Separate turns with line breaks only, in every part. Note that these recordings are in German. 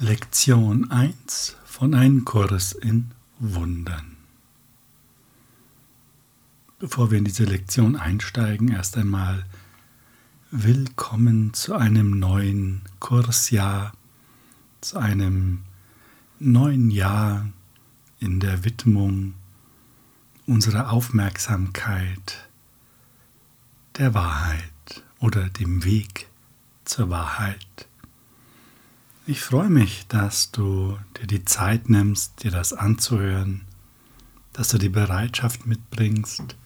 Lektion 1 von einem Kurs in Wundern. Bevor wir in diese Lektion einsteigen, erst einmal willkommen zu einem neuen Kursjahr, zu einem neuen Jahr in der Widmung unserer Aufmerksamkeit der Wahrheit oder dem Weg zur Wahrheit. Ich freue mich, dass du dir die Zeit nimmst, dir das anzuhören, dass du die Bereitschaft mitbringst,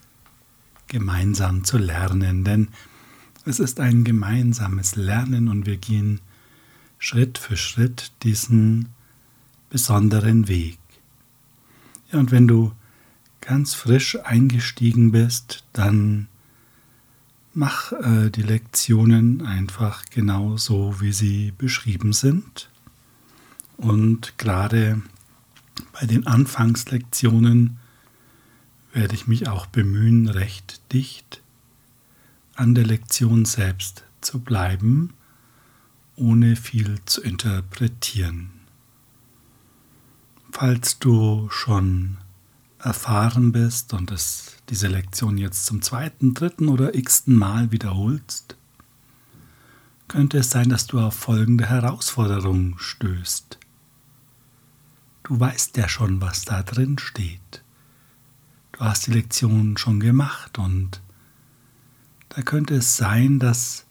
gemeinsam zu lernen, denn es ist ein gemeinsames Lernen und wir gehen Schritt für Schritt diesen besonderen Weg. Ja, und wenn du ganz frisch eingestiegen bist, dann Mach äh, die Lektionen einfach genau so, wie sie beschrieben sind. Und gerade bei den Anfangslektionen werde ich mich auch bemühen, recht dicht an der Lektion selbst zu bleiben, ohne viel zu interpretieren. Falls du schon erfahren bist und es diese Lektion jetzt zum zweiten, dritten oder x-ten Mal wiederholst, könnte es sein, dass du auf folgende Herausforderung stößt. Du weißt ja schon, was da drin steht. Du hast die Lektion schon gemacht und da könnte es sein, dass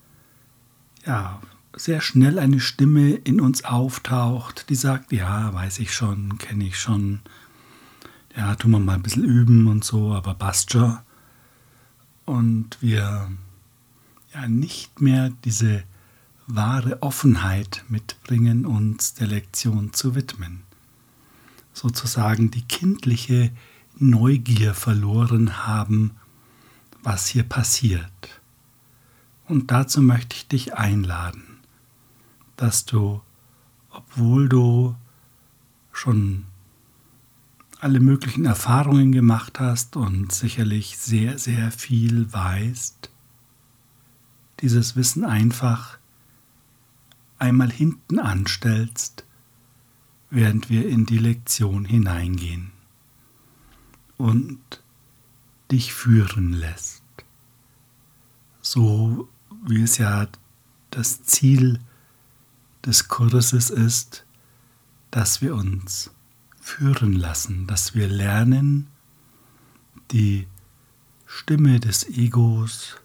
ja sehr schnell eine Stimme in uns auftaucht, die sagt, ja, weiß ich schon, kenne ich schon, ja, tun wir mal ein bisschen üben und so, aber passt schon. Und wir ja nicht mehr diese wahre Offenheit mitbringen, uns der Lektion zu widmen. Sozusagen die kindliche Neugier verloren haben, was hier passiert. Und dazu möchte ich dich einladen, dass du, obwohl du schon alle möglichen Erfahrungen gemacht hast und sicherlich sehr, sehr viel weißt, dieses Wissen einfach einmal hinten anstellst, während wir in die Lektion hineingehen und dich führen lässt. So wie es ja das Ziel des Kurses ist, dass wir uns führen lassen, dass wir lernen, die Stimme des Egos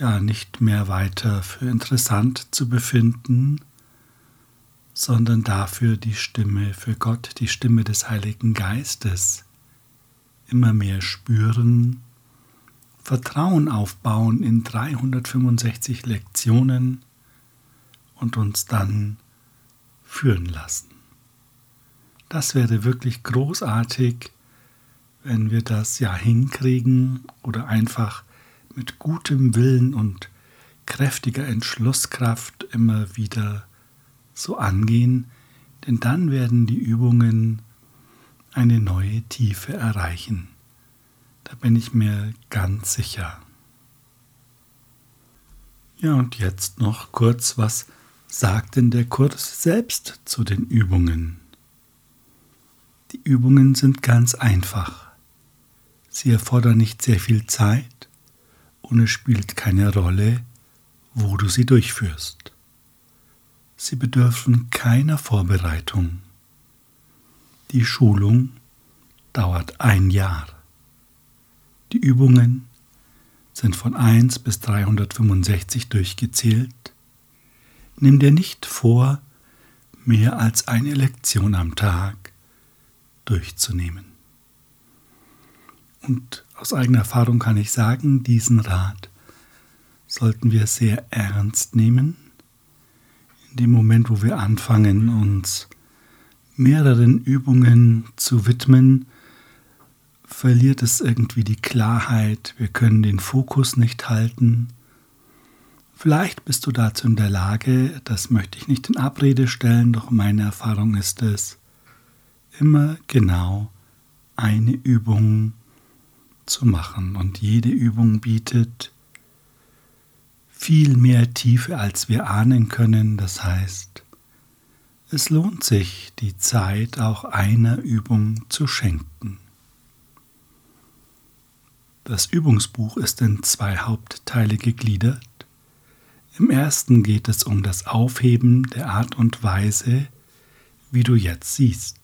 ja nicht mehr weiter für interessant zu befinden, sondern dafür die Stimme für Gott, die Stimme des Heiligen Geistes immer mehr spüren, Vertrauen aufbauen in 365 Lektionen und uns dann führen lassen. Das wäre wirklich großartig, wenn wir das ja hinkriegen oder einfach mit gutem Willen und kräftiger Entschlusskraft immer wieder so angehen, denn dann werden die Übungen eine neue Tiefe erreichen. Da bin ich mir ganz sicher. Ja, und jetzt noch kurz, was sagt denn der Kurs selbst zu den Übungen? Übungen sind ganz einfach. Sie erfordern nicht sehr viel Zeit und es spielt keine Rolle, wo du sie durchführst. Sie bedürfen keiner Vorbereitung. Die Schulung dauert ein Jahr. Die Übungen sind von 1 bis 365 durchgezählt. Nimm dir nicht vor, mehr als eine Lektion am Tag durchzunehmen. Und aus eigener Erfahrung kann ich sagen, diesen Rat sollten wir sehr ernst nehmen. In dem Moment, wo wir anfangen, uns mehreren Übungen zu widmen, verliert es irgendwie die Klarheit, wir können den Fokus nicht halten. Vielleicht bist du dazu in der Lage, das möchte ich nicht in Abrede stellen, doch meine Erfahrung ist es, immer genau eine Übung zu machen. Und jede Übung bietet viel mehr Tiefe, als wir ahnen können. Das heißt, Es lohnt sich, die Zeit auch einer Übung zu schenken. Das Übungsbuch ist in zwei Hauptteile gegliedert. Im ersten geht es um das Aufheben der Art und Weise, wie du jetzt siehst.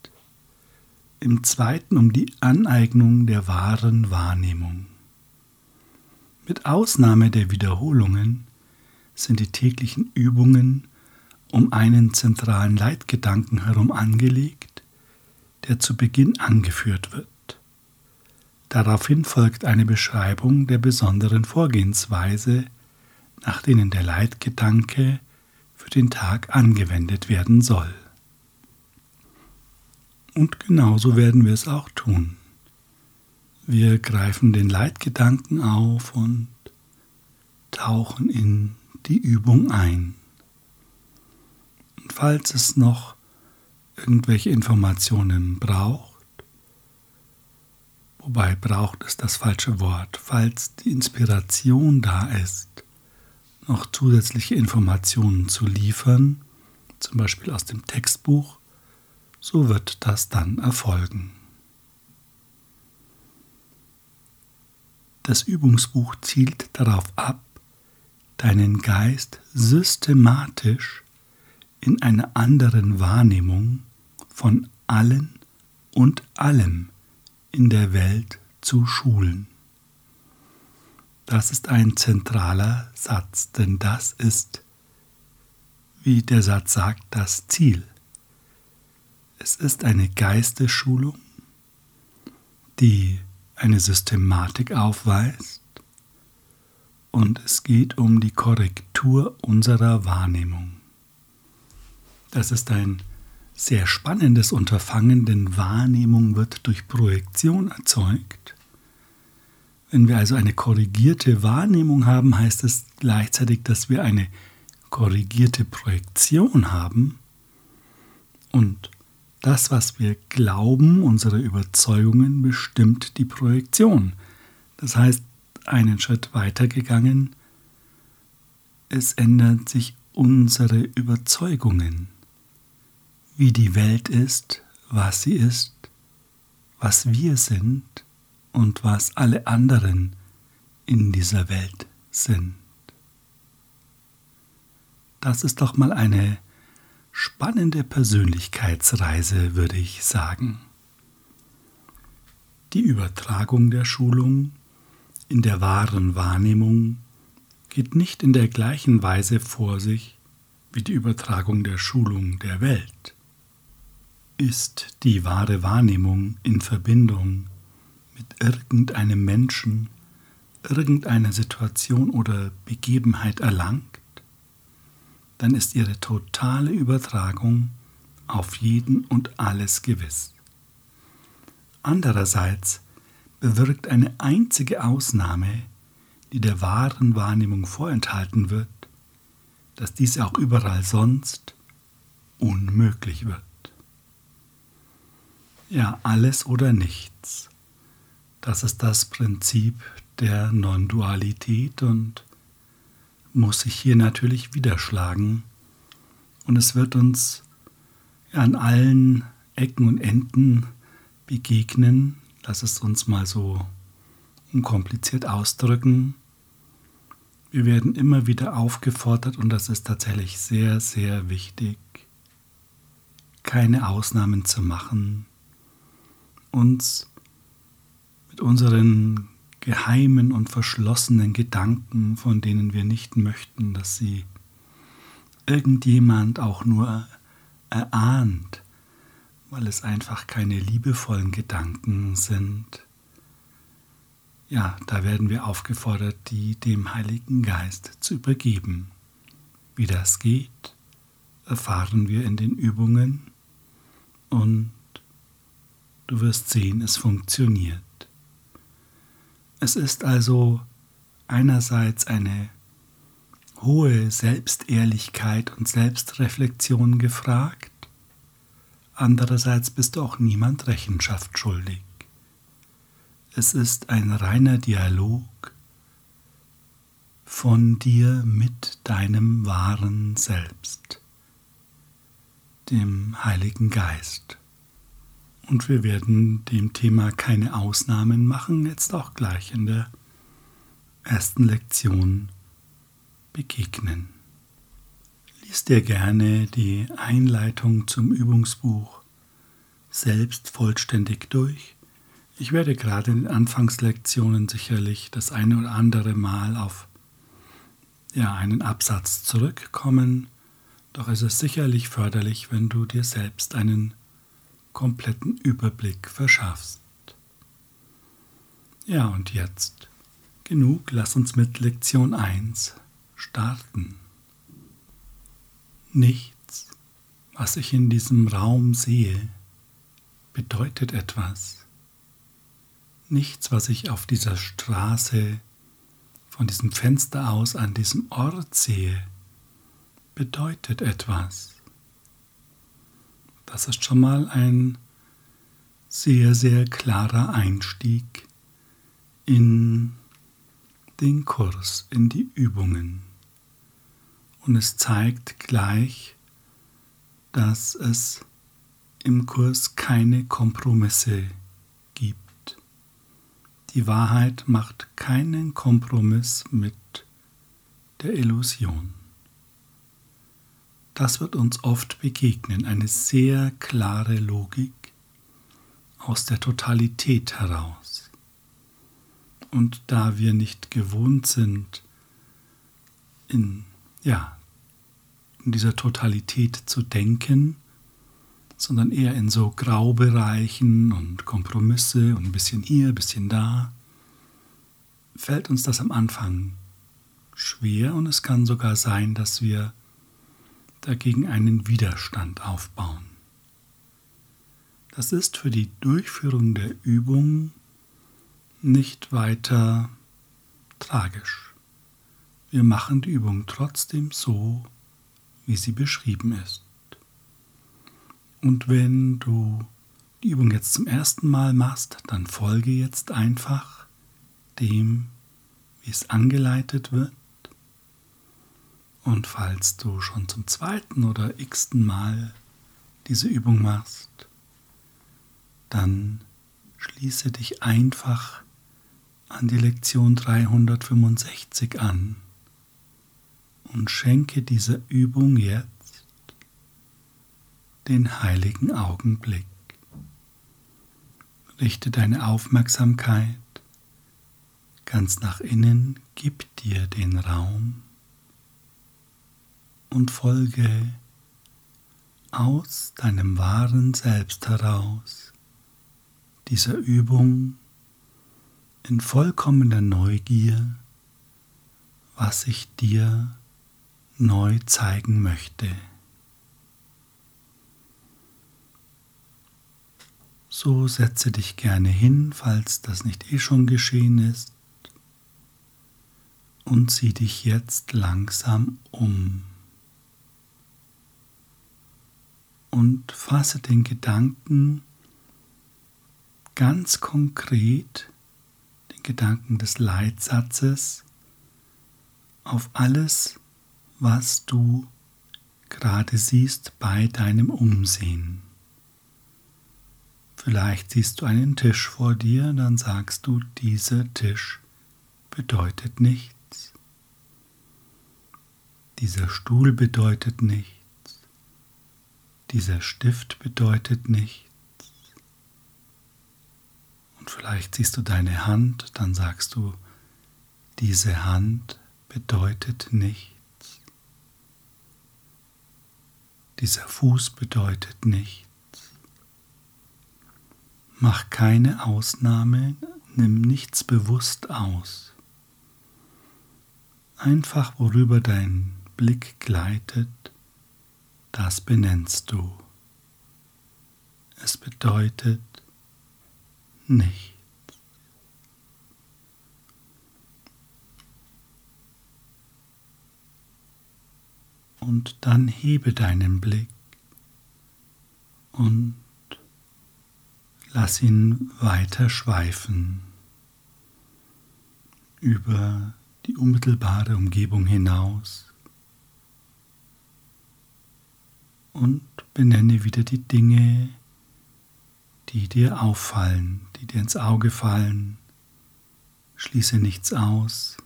Im zweiten um die Aneignung der wahren Wahrnehmung. Mit Ausnahme der Wiederholungen sind die täglichen Übungen um einen zentralen Leitgedanken herum angelegt, der zu Beginn angeführt wird. Daraufhin folgt eine Beschreibung der besonderen Vorgehensweise, nach denen der Leitgedanke für den Tag angewendet werden soll. Und genauso werden wir es auch tun. Wir greifen den Leitgedanken auf und tauchen in die Übung ein. Und falls es noch irgendwelche Informationen braucht, wobei braucht ist das falsche Wort, falls die Inspiration da ist, noch zusätzliche Informationen zu liefern, zum Beispiel aus dem Textbuch, so wird das dann erfolgen. Das Übungsbuch zielt darauf ab, deinen Geist systematisch in einer anderen Wahrnehmung von allen und allem in der Welt zu schulen. Das ist ein zentraler Satz, denn das ist, wie der Satz sagt, das Ziel. Es ist eine Geistesschulung, die eine Systematik aufweist und es geht um die Korrektur unserer Wahrnehmung. Das ist ein sehr spannendes Unterfangen, denn Wahrnehmung wird durch Projektion erzeugt. Wenn wir also eine korrigierte Wahrnehmung haben, heißt es gleichzeitig, dass wir eine korrigierte Projektion haben. Und das, was wir glauben, unsere Überzeugungen, bestimmt die Projektion. Das heißt, einen Schritt weiter gegangen, es ändern sich unsere Überzeugungen wie die Welt ist, was sie ist, was wir sind und was alle anderen in dieser Welt sind. Das ist doch mal eine spannende Persönlichkeitsreise, würde ich sagen. Die Übertragung der Schulung in der wahren Wahrnehmung geht nicht in der gleichen Weise vor sich wie die Übertragung der Schulung der Welt ist die wahre Wahrnehmung in Verbindung mit irgendeinem Menschen, irgendeiner Situation oder Begebenheit erlangt, dann ist ihre totale Übertragung auf jeden und alles gewiss. Andererseits bewirkt eine einzige Ausnahme, die der wahren Wahrnehmung vorenthalten wird, dass diese auch überall sonst unmöglich wird. Ja, alles oder nichts. Das ist das Prinzip der Non-Dualität und muss sich hier natürlich widerschlagen. Und es wird uns an allen Ecken und Enden begegnen. Lass es uns mal so unkompliziert ausdrücken. Wir werden immer wieder aufgefordert und das ist tatsächlich sehr, sehr wichtig, keine Ausnahmen zu machen uns mit unseren geheimen und verschlossenen Gedanken, von denen wir nicht möchten, dass sie irgendjemand auch nur erahnt, weil es einfach keine liebevollen Gedanken sind. Ja, da werden wir aufgefordert, die dem Heiligen Geist zu übergeben. Wie das geht, erfahren wir in den Übungen und Du wirst sehen, es funktioniert. Es ist also einerseits eine hohe Selbstehrlichkeit und Selbstreflexion gefragt, andererseits bist du auch niemand Rechenschaft schuldig. Es ist ein reiner Dialog von dir mit deinem wahren Selbst. dem Heiligen Geist. Und wir werden dem Thema keine Ausnahmen machen, jetzt auch gleich in der ersten Lektion begegnen. Lies dir gerne die Einleitung zum Übungsbuch selbst vollständig durch. Ich werde gerade in den Anfangslektionen sicherlich das eine oder andere Mal auf ja, einen Absatz zurückkommen, doch es ist sicherlich förderlich, wenn du dir selbst einen kompletten Überblick verschaffst. Ja, und jetzt genug, lass uns mit Lektion 1 starten. Nichts, was ich in diesem Raum sehe, bedeutet etwas. Nichts, was ich auf dieser Straße von diesem Fenster aus an diesem Ort sehe, bedeutet etwas. Das ist schon mal ein sehr, sehr klarer Einstieg in den Kurs, in die Übungen. Und es zeigt gleich, dass es im Kurs keine Kompromisse gibt. Die Wahrheit macht keinen Kompromiss mit der Illusion. Das wird uns oft begegnen, eine sehr klare Logik aus der Totalität heraus. Und da wir nicht gewohnt sind, in, ja, in dieser Totalität zu denken, sondern eher in so Graubereichen und Kompromisse und ein bisschen hier, ein bisschen da, fällt uns das am Anfang schwer und es kann sogar sein, dass wir dagegen einen Widerstand aufbauen. Das ist für die Durchführung der Übung nicht weiter tragisch. Wir machen die Übung trotzdem so, wie sie beschrieben ist. Und wenn du die Übung jetzt zum ersten Mal machst, dann folge jetzt einfach dem, wie es angeleitet wird und falls du schon zum zweiten oder x-ten Mal diese Übung machst, dann schließe dich einfach an die Lektion 365 an und schenke dieser Übung jetzt den heiligen Augenblick. Richte deine Aufmerksamkeit ganz nach innen, gib dir den Raum und folge aus deinem wahren Selbst heraus dieser Übung in vollkommener Neugier, was ich dir neu zeigen möchte. So setze dich gerne hin, falls das nicht eh schon geschehen ist, und sieh dich jetzt langsam um. Und fasse den Gedanken ganz konkret, den Gedanken des Leitsatzes, auf alles, was du gerade siehst bei deinem Umsehen. Vielleicht siehst du einen Tisch vor dir, dann sagst du, dieser Tisch bedeutet nichts. Dieser Stuhl bedeutet nichts. Dieser Stift bedeutet nichts. Und vielleicht siehst du deine Hand, dann sagst du, diese Hand bedeutet nichts. Dieser Fuß bedeutet nichts. Mach keine Ausnahme, nimm nichts bewusst aus. Einfach worüber dein Blick gleitet, das benennst du. Es bedeutet nichts. Und dann hebe deinen Blick und lass ihn weiter schweifen über die unmittelbare Umgebung hinaus und benenne wieder die Dinge, die dir auffallen, die dir ins Auge fallen. Schließe nichts aus.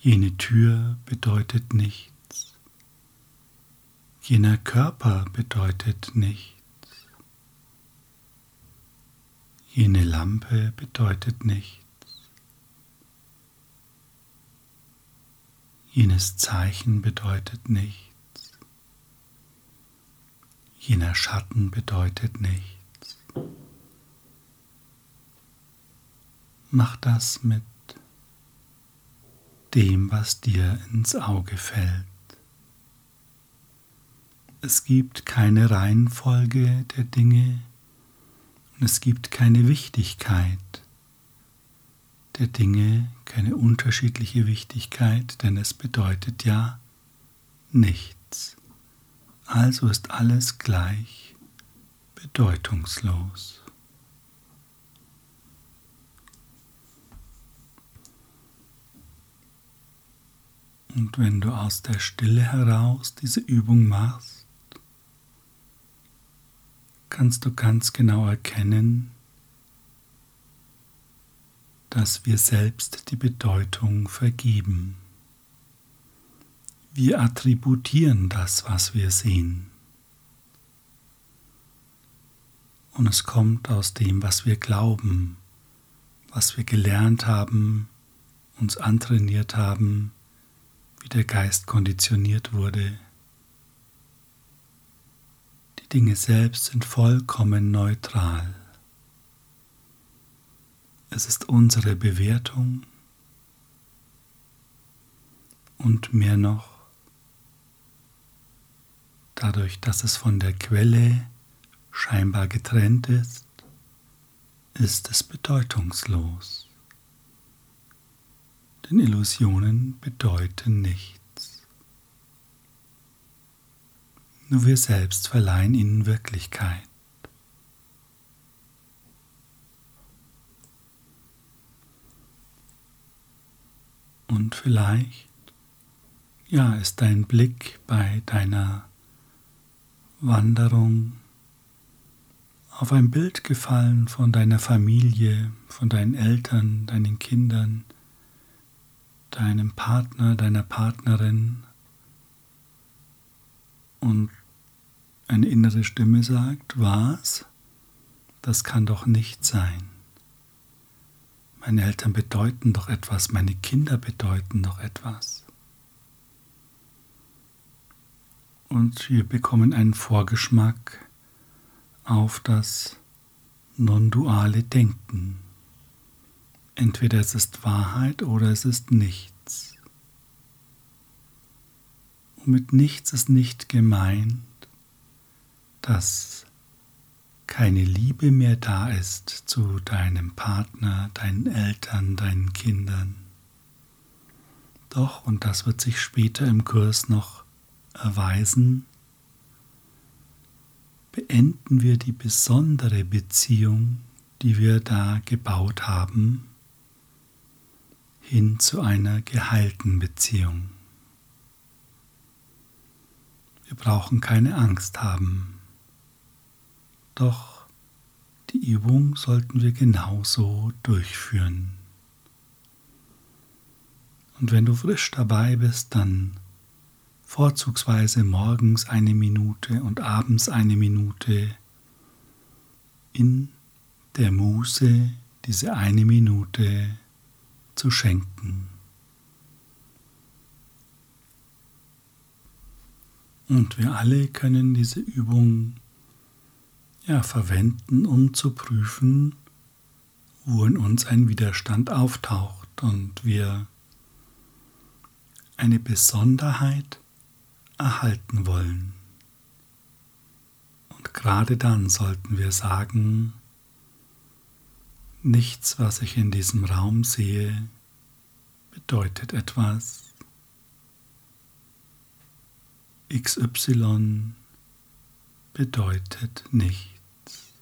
Jene Tür bedeutet nichts. Jener Körper bedeutet nichts. Jene Lampe bedeutet nichts. Jenes Zeichen bedeutet nichts. Jener Schatten bedeutet nichts. Mach das mit dem, was dir ins Auge fällt. Es gibt keine Reihenfolge der Dinge und es gibt keine Wichtigkeit der Dinge, keine unterschiedliche Wichtigkeit, denn es bedeutet ja nichts. Also ist alles gleich bedeutungslos. Und wenn du aus der Stille heraus diese Übung machst, kannst du ganz genau erkennen, dass wir selbst die Bedeutung vergeben. Wir attributieren das, was wir sehen. Und es kommt aus dem, was wir glauben, was wir gelernt haben, uns antrainiert haben, wie der Geist konditioniert wurde. Die Dinge selbst sind vollkommen neutral. Es ist unsere Bewertung und mehr noch, dadurch, dass es von der Quelle scheinbar getrennt ist, ist es bedeutungslos. Denn Illusionen bedeuten nichts. Nur wir selbst verleihen ihnen Wirklichkeit. Und vielleicht, ja, ist dein Blick bei deiner Wanderung auf ein Bild gefallen von deiner Familie, von deinen Eltern, deinen Kindern, deinem Partner, deiner Partnerin. Und eine innere Stimme sagt, was? Das kann doch nicht sein. Meine Eltern bedeuten doch etwas, meine Kinder bedeuten doch etwas. Und wir bekommen einen Vorgeschmack auf das non-duale Denken. Entweder es ist Wahrheit oder es ist nichts. Und mit nichts ist nicht gemeint, dass keine Liebe mehr da ist zu deinem Partner, deinen Eltern, deinen Kindern. Doch, und das wird sich später im Kurs noch erweisen, beenden wir die besondere Beziehung, die wir da gebaut haben, hin zu einer geheilten Beziehung. Wir brauchen keine Angst haben. Doch die Übung sollten wir genauso durchführen. Und wenn du frisch dabei bist, dann vorzugsweise morgens eine Minute und abends eine Minute in der Muße diese eine Minute zu schenken. Und wir alle können diese Übung ja, verwenden, um zu prüfen, wo in uns ein Widerstand auftaucht und wir eine Besonderheit erhalten wollen. Und gerade dann sollten wir sagen, nichts, was ich in diesem Raum sehe, bedeutet etwas. XY bedeutet nichts.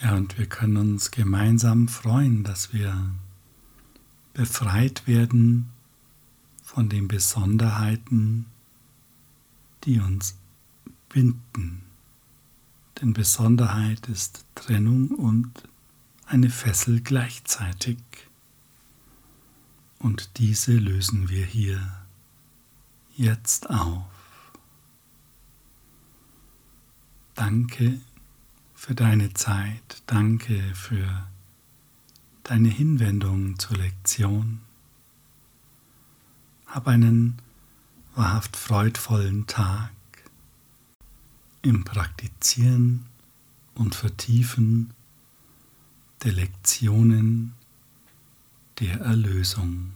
Ja, und wir können uns gemeinsam freuen, dass wir befreit werden von den Besonderheiten, die uns binden. Denn Besonderheit ist Trennung und eine Fessel gleichzeitig. Und diese lösen wir hier jetzt auf. Danke für deine Zeit, danke für deine Hinwendung zur Lektion. Hab einen wahrhaft freudvollen Tag im Praktizieren und Vertiefen der Lektionen der Erlösung.